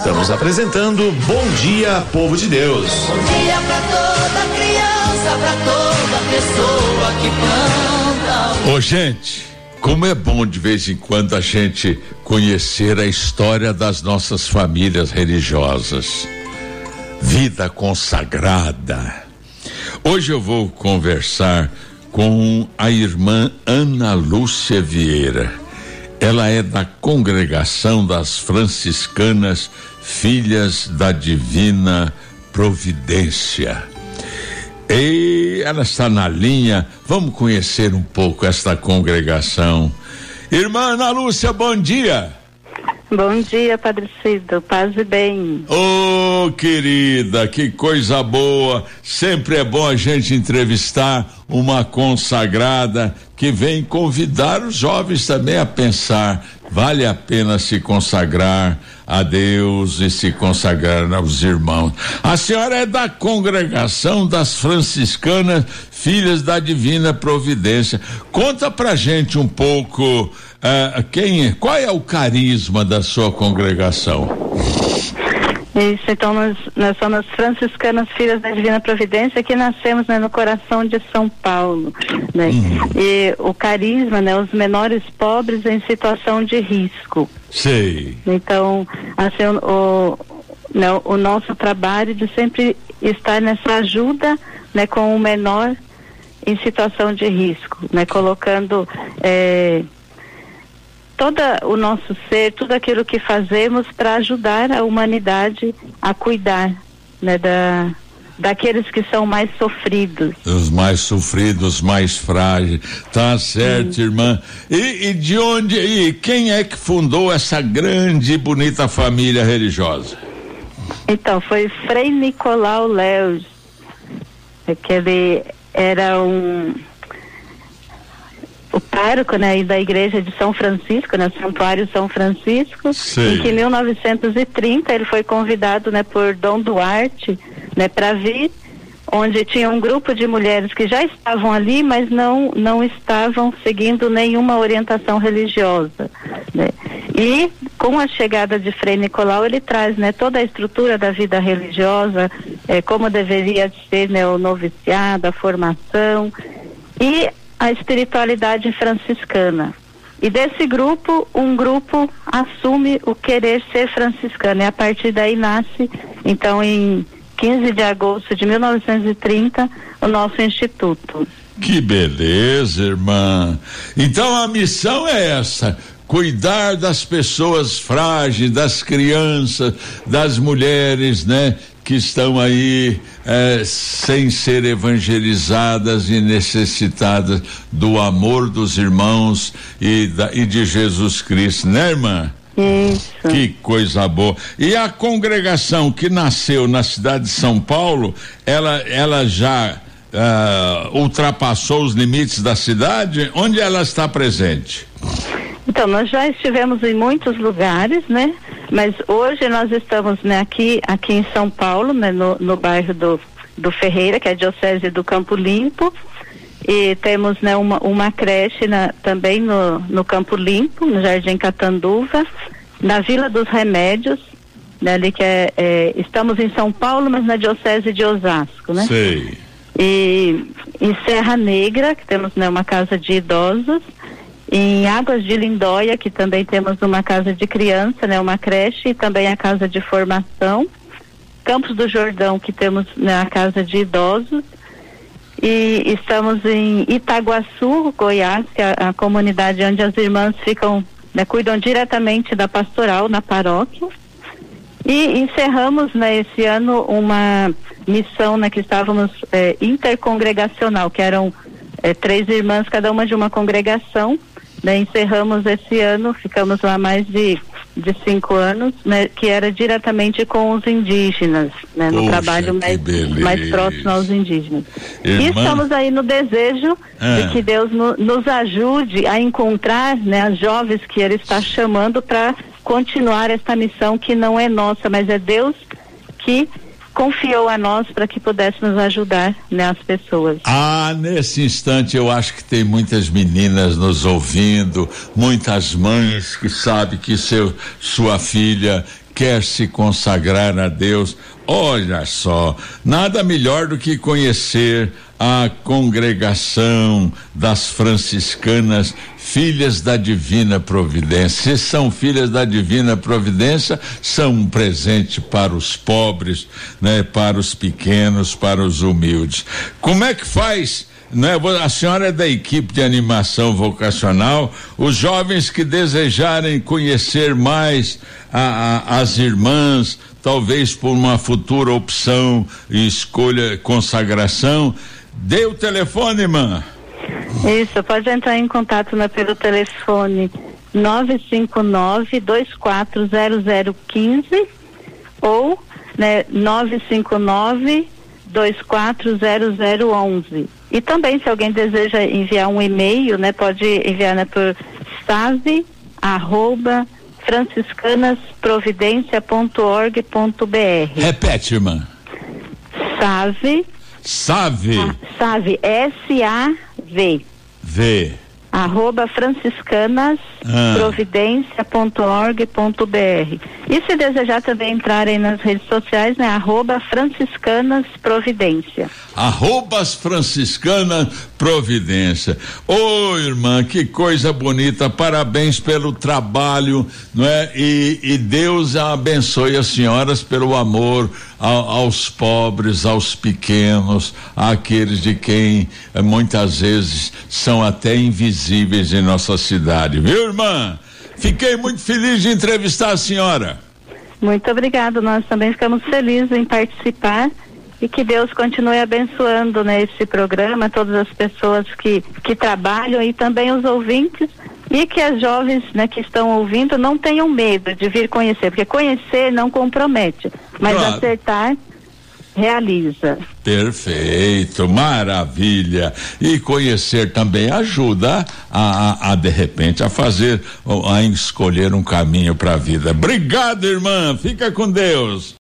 Estamos apresentando Bom Dia, Povo de Deus. Bom dia pra toda criança, pra toda pessoa que planta. Ô, gente, como é bom de vez em quando a gente conhecer a história das nossas famílias religiosas. Vida consagrada. Hoje eu vou conversar com a irmã Ana Lúcia Vieira. Ela é da congregação das franciscanas Filhas da Divina Providência. E ela está na linha. Vamos conhecer um pouco esta congregação. Irmã Ana Lúcia, bom dia. Bom dia, Padre Cido. Paz e bem. Ô, oh, querida, que coisa boa. Sempre é bom a gente entrevistar uma consagrada que vem convidar os jovens também a pensar: vale a pena se consagrar a Deus e se consagrar aos irmãos. A senhora é da congregação das franciscanas Filhas da Divina Providência. Conta pra gente um pouco Uh, quem, qual é o carisma da sua congregação? Isso, então nós, nós somos franciscanas filhas da Divina Providência que nascemos né, no coração de São Paulo, né? Uhum. E o carisma, né, os menores pobres em situação de risco. Sei. Então, assim, o, o, né, o nosso trabalho de sempre estar nessa ajuda, né, com o menor em situação de risco, né, colocando eh, todo o nosso ser, tudo aquilo que fazemos para ajudar a humanidade a cuidar né, da, daqueles que são mais sofridos. Os mais sofridos, mais frágeis. Tá certo, Sim. irmã. E, e, de onde e quem é que fundou essa grande e bonita família religiosa? Então, foi Frei Nicolau Leus, que ele era um o pároco né, da igreja de São Francisco, né, Santuário São Francisco, Sim. em que em 1930 ele foi convidado né, por Dom Duarte né, para vir, onde tinha um grupo de mulheres que já estavam ali, mas não, não estavam seguindo nenhuma orientação religiosa. Né. E com a chegada de Frei Nicolau, ele traz né, toda a estrutura da vida religiosa, eh, como deveria ser né, o noviciado, a formação. E a espiritualidade franciscana. E desse grupo, um grupo assume o querer ser franciscano. E a partir daí nasce, então, em 15 de agosto de 1930, o nosso instituto. Que beleza, irmã. Então a missão é essa: cuidar das pessoas frágeis, das crianças, das mulheres, né? Que estão aí eh, sem ser evangelizadas e necessitadas do amor dos irmãos e, da, e de Jesus Cristo, né, irmã? Isso. Que coisa boa. E a congregação que nasceu na cidade de São Paulo, ela, ela já uh, ultrapassou os limites da cidade? Onde ela está presente? Então, nós já estivemos em muitos lugares, né? Mas hoje nós estamos né, aqui, aqui em São Paulo, né, no, no bairro do, do Ferreira, que é a Diocese do Campo Limpo. E temos né, uma, uma creche na, também no, no Campo Limpo, no Jardim Catanduva, na Vila dos Remédios, né, ali que é, é, estamos em São Paulo, mas na Diocese de Osasco, né? Sei. E em Serra Negra, que temos né, uma casa de idosos, em Águas de Lindóia, que também temos uma casa de criança, né, uma creche e também a casa de formação. Campos do Jordão, que temos né, a casa de idosos. E estamos em Itaguaçu, Goiás, que é a, comunidade onde as irmãs ficam, né, cuidam diretamente da pastoral na paróquia. E encerramos né, esse ano uma missão né, que estávamos eh, intercongregacional, que eram eh, três irmãs, cada uma de uma congregação, né, encerramos esse ano, ficamos lá mais de, de cinco anos, né, que era diretamente com os indígenas, né, no trabalho mais, mais próximo aos indígenas. Irmã... E estamos aí no desejo ah. de que Deus no, nos ajude a encontrar né, as jovens que Ele está chamando para continuar esta missão que não é nossa, mas é Deus que confiou a nós para que pudéssemos ajudar né, as pessoas. Ah, nesse instante eu acho que tem muitas meninas nos ouvindo, muitas mães que sabem que seu, sua filha quer se consagrar a Deus, olha só, nada melhor do que conhecer a congregação das franciscanas filhas da divina providência. Se são filhas da divina providência, são um presente para os pobres, né, para os pequenos, para os humildes. Como é que faz? Né? A senhora é da equipe de animação vocacional. Os jovens que desejarem conhecer mais a, a, as irmãs, talvez por uma futura opção escolha consagração, dê o telefone, irmã. Isso, pode entrar em contato né, pelo telefone 959 240015 ou né, 959 240011. E também, se alguém deseja enviar um e-mail, né, pode enviar né, por save arroba franciscanasprovidencia.org.br. Repete, irmã. Save. Save. Ah, save, S-A-V. V arroba franciscanasprovidencia.org.br e se desejar também entrarem nas redes sociais, né? Arroba franciscanas providência. Arrobas franciscanas providência. Ô oh, irmã, que coisa bonita, parabéns pelo trabalho, não é? E, e Deus abençoe as senhoras pelo amor aos pobres, aos pequenos, àqueles de quem eh, muitas vezes são até invisíveis em nossa cidade. Viu, irmã? Fiquei muito feliz de entrevistar a senhora. Muito obrigado. Nós também ficamos felizes em participar e que Deus continue abençoando nesse né, programa todas as pessoas que, que trabalham e também os ouvintes e que as jovens né, que estão ouvindo não tenham medo de vir conhecer, porque conhecer não compromete, mas claro. acertar realiza. Perfeito, maravilha. E conhecer também ajuda a, a, a, de repente a fazer, a escolher um caminho para a vida. Obrigado, irmã. Fica com Deus.